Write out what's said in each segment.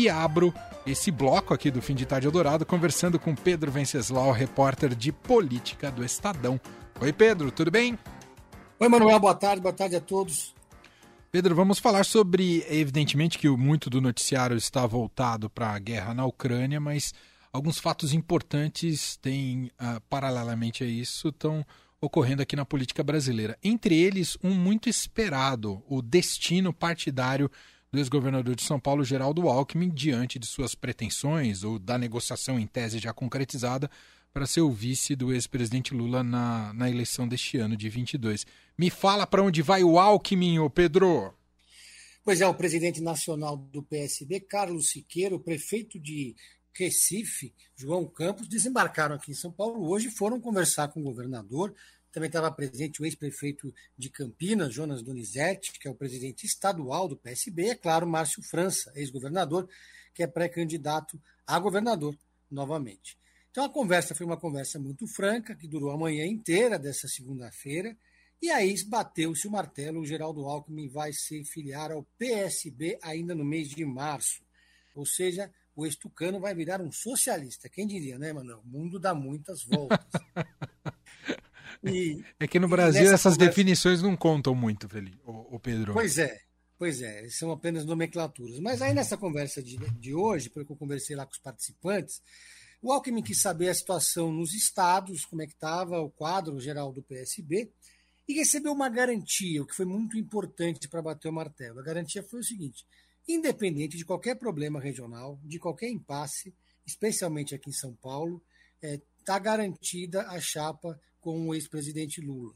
e abro esse bloco aqui do Fim de Tarde Eldorado conversando com Pedro Venceslau, repórter de política do Estadão. Oi, Pedro, tudo bem? Oi, Manuel, boa tarde, boa tarde a todos. Pedro, vamos falar sobre, evidentemente, que muito do noticiário está voltado para a guerra na Ucrânia, mas alguns fatos importantes têm, uh, paralelamente a isso, estão ocorrendo aqui na política brasileira. Entre eles, um muito esperado, o destino partidário do ex-governador de São Paulo, Geraldo Alckmin, diante de suas pretensões ou da negociação em tese já concretizada para ser o vice do ex-presidente Lula na, na eleição deste ano de 22. Me fala para onde vai o Alckmin, ô Pedro? Pois é, o presidente nacional do PSB, Carlos Siqueira, o prefeito de Recife, João Campos, desembarcaram aqui em São Paulo hoje foram conversar com o governador. Também estava presente o ex-prefeito de Campinas, Jonas Donizete, que é o presidente estadual do PSB, e, é claro, Márcio França, ex-governador, que é pré-candidato a governador novamente. Então a conversa foi uma conversa muito franca, que durou a manhã inteira dessa segunda-feira, e aí bateu-se o martelo, o Geraldo Alckmin vai se filiar ao PSB ainda no mês de março. Ou seja, o estucano vai virar um socialista. Quem diria, né, Manuel? O mundo dá muitas voltas. E, é que no Brasil essas conversa... definições não contam muito, Felipe, o, o Pedro. Pois é, pois é, são apenas nomenclaturas. Mas aí nessa conversa de, de hoje, porque eu conversei lá com os participantes, o Alckmin quis saber a situação nos estados, como é que estava o quadro geral do PSB, e recebeu uma garantia, o que foi muito importante para bater o martelo. A garantia foi o seguinte: independente de qualquer problema regional, de qualquer impasse, especialmente aqui em São Paulo, está é, tá garantida a chapa com o ex-presidente Lula.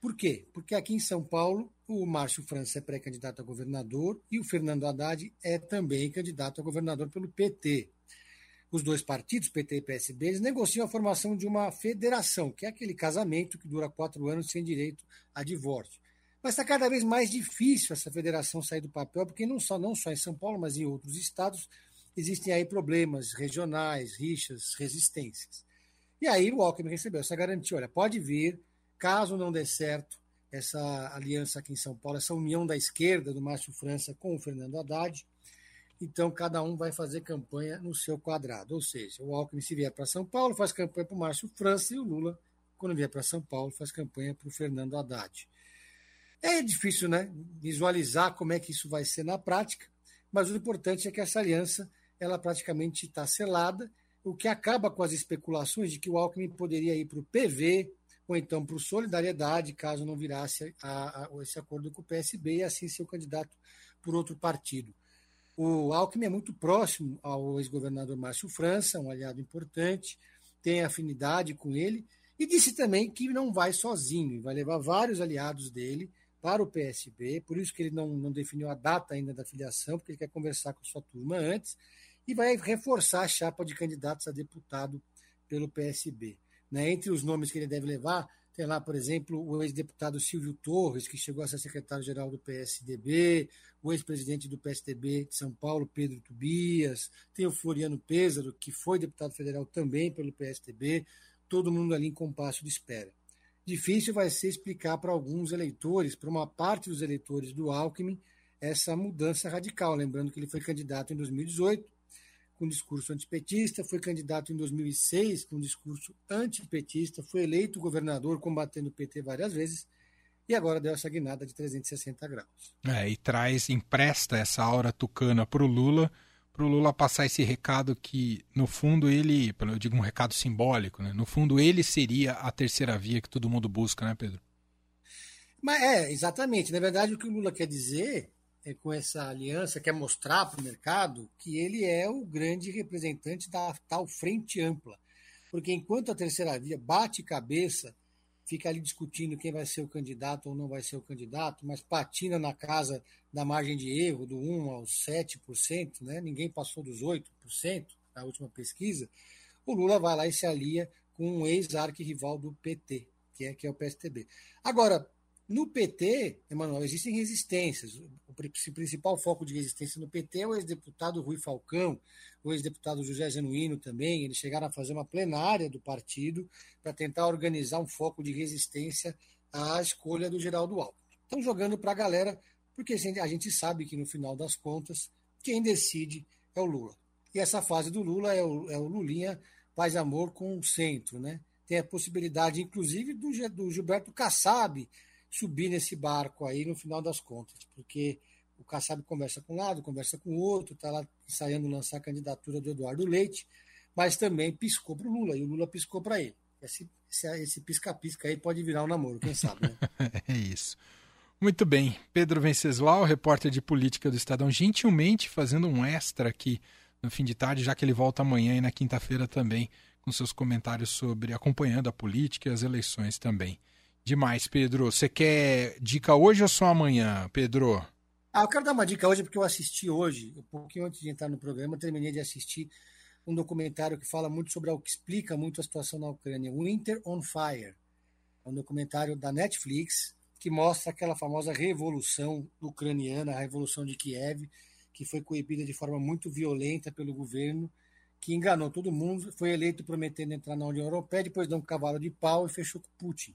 Por quê? Porque aqui em São Paulo, o Márcio França é pré-candidato a governador e o Fernando Haddad é também candidato a governador pelo PT os dois partidos, PT e PSB, eles negociam a formação de uma federação, que é aquele casamento que dura quatro anos sem direito a divórcio. Mas está cada vez mais difícil essa federação sair do papel, porque não só, não só em São Paulo, mas em outros estados, existem aí problemas regionais, rixas, resistências. E aí o Alckmin recebeu essa garantia, olha, pode vir, caso não dê certo essa aliança aqui em São Paulo, essa união da esquerda do Márcio França com o Fernando Haddad, então cada um vai fazer campanha no seu quadrado. Ou seja, o Alckmin, se vier para São Paulo, faz campanha para o Márcio França e o Lula, quando vier para São Paulo, faz campanha para o Fernando Haddad. É difícil né, visualizar como é que isso vai ser na prática, mas o importante é que essa aliança ela praticamente está selada, o que acaba com as especulações de que o Alckmin poderia ir para o PV ou então para o Solidariedade, caso não virasse a, a, esse acordo com o PSB e assim ser o candidato por outro partido. O Alckmin é muito próximo ao ex-governador Márcio França, um aliado importante, tem afinidade com ele, e disse também que não vai sozinho, vai levar vários aliados dele para o PSB, por isso que ele não, não definiu a data ainda da filiação, porque ele quer conversar com sua turma antes, e vai reforçar a chapa de candidatos a deputado pelo PSB. Né? Entre os nomes que ele deve levar, tem lá, por exemplo, o ex-deputado Silvio Torres, que chegou a ser secretário-geral do PSDB, o ex-presidente do PSDB de São Paulo, Pedro Tubias, tem o Floriano Pêsaro, que foi deputado federal também pelo PSDB, todo mundo ali em compasso de espera. Difícil vai ser explicar para alguns eleitores, para uma parte dos eleitores do Alckmin, essa mudança radical. Lembrando que ele foi candidato em 2018, com discurso antipetista, foi candidato em 2006 com discurso antipetista, foi eleito governador combatendo o PT várias vezes e agora deu essa guinada de 360 graus. É, e traz, empresta essa aura tucana para o Lula, para o Lula passar esse recado que, no fundo, ele, eu digo um recado simbólico, né? no fundo ele seria a terceira via que todo mundo busca, né, Pedro? Mas é, exatamente. Na verdade, o que o Lula quer dizer com essa aliança, quer mostrar para o mercado que ele é o grande representante da tal frente ampla. Porque enquanto a terceira via bate cabeça, fica ali discutindo quem vai ser o candidato ou não vai ser o candidato, mas patina na casa da margem de erro, do 1 aos 7%, né? ninguém passou dos 8% na última pesquisa, o Lula vai lá e se alia com um ex-arquirrival do PT, que é, que é o PSTB. Agora, no PT, Emanuel, existem resistências. O principal foco de resistência no PT é o ex-deputado Rui Falcão, o ex-deputado José Genuíno também. Eles chegaram a fazer uma plenária do partido para tentar organizar um foco de resistência à escolha do Geraldo Alckmin. Estão jogando para a galera, porque a gente sabe que no final das contas, quem decide é o Lula. E essa fase do Lula é o, é o Lulinha paz e amor com o centro, né? Tem a possibilidade, inclusive, do, do Gilberto Kassab subir nesse barco aí no final das contas, porque o Kassab conversa com um lado, conversa com o outro, está lá ensaiando lançar a candidatura do Eduardo Leite, mas também piscou para o Lula, e o Lula piscou para ele. Esse pisca-pisca aí pode virar um namoro, quem sabe, né? é isso. Muito bem. Pedro Venceslau, repórter de política do Estadão, gentilmente fazendo um extra aqui no fim de tarde, já que ele volta amanhã e na quinta-feira também, com seus comentários sobre acompanhando a política e as eleições também. Demais, Pedro. Você quer dica hoje ou só amanhã, Pedro? Ah, eu quero dar uma dica hoje porque eu assisti hoje, um pouquinho antes de entrar no programa, terminei de assistir um documentário que fala muito sobre o que explica muito a situação na Ucrânia, Winter on Fire. É um documentário da Netflix que mostra aquela famosa revolução ucraniana, a revolução de Kiev, que foi coibida de forma muito violenta pelo governo, que enganou todo mundo, foi eleito prometendo entrar na União Europeia, depois deu um cavalo de pau e fechou com Putin.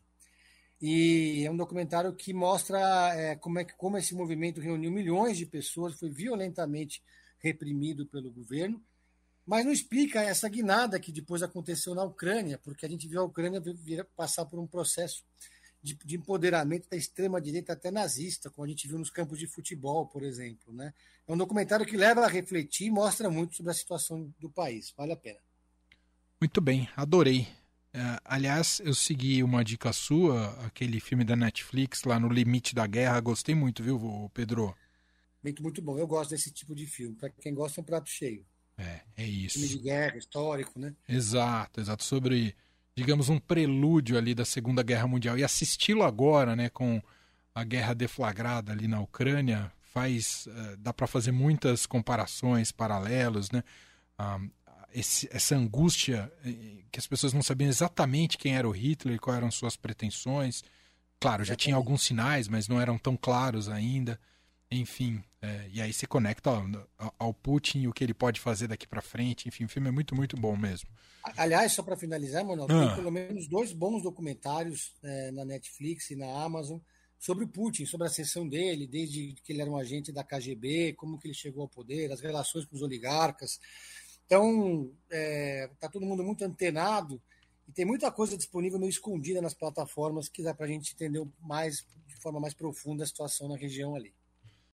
E é um documentário que mostra é, como, é que, como esse movimento reuniu milhões de pessoas, foi violentamente reprimido pelo governo, mas não explica essa guinada que depois aconteceu na Ucrânia, porque a gente viu a Ucrânia passar por um processo de, de empoderamento da extrema-direita até nazista, como a gente viu nos campos de futebol, por exemplo. Né? É um documentário que leva a refletir e mostra muito sobre a situação do país. Vale a pena. Muito bem, adorei. Uh, aliás, eu segui uma dica sua, aquele filme da Netflix lá no Limite da Guerra. Gostei muito, viu, Pedro? Muito, muito bom. Eu gosto desse tipo de filme. Para quem gosta, é um prato cheio. É, é isso. Filme de guerra, histórico, né? Exato, exato. Sobre, digamos, um prelúdio ali da Segunda Guerra Mundial. E assisti-lo agora, né, com a guerra deflagrada ali na Ucrânia, faz. Uh, dá para fazer muitas comparações, paralelos, né? Uh, esse, essa angústia eh, que as pessoas não sabiam exatamente quem era o Hitler, quais eram suas pretensões. Claro, já tinha alguns sinais, mas não eram tão claros ainda. Enfim, é, e aí se conecta ao, ao, Putin e o que ele pode fazer daqui para frente. Enfim, o filme é muito, muito bom mesmo. Aliás, só para finalizar, Manuel, ah. tem pelo menos dois bons documentários é, na Netflix e na Amazon sobre o Putin, sobre a ascensão dele, desde que ele era um agente da KGB, como que ele chegou ao poder, as relações com os oligarcas. Então, é, tá todo mundo muito antenado e tem muita coisa disponível no escondida nas plataformas que dá para a gente entender mais, de forma mais profunda a situação na região ali.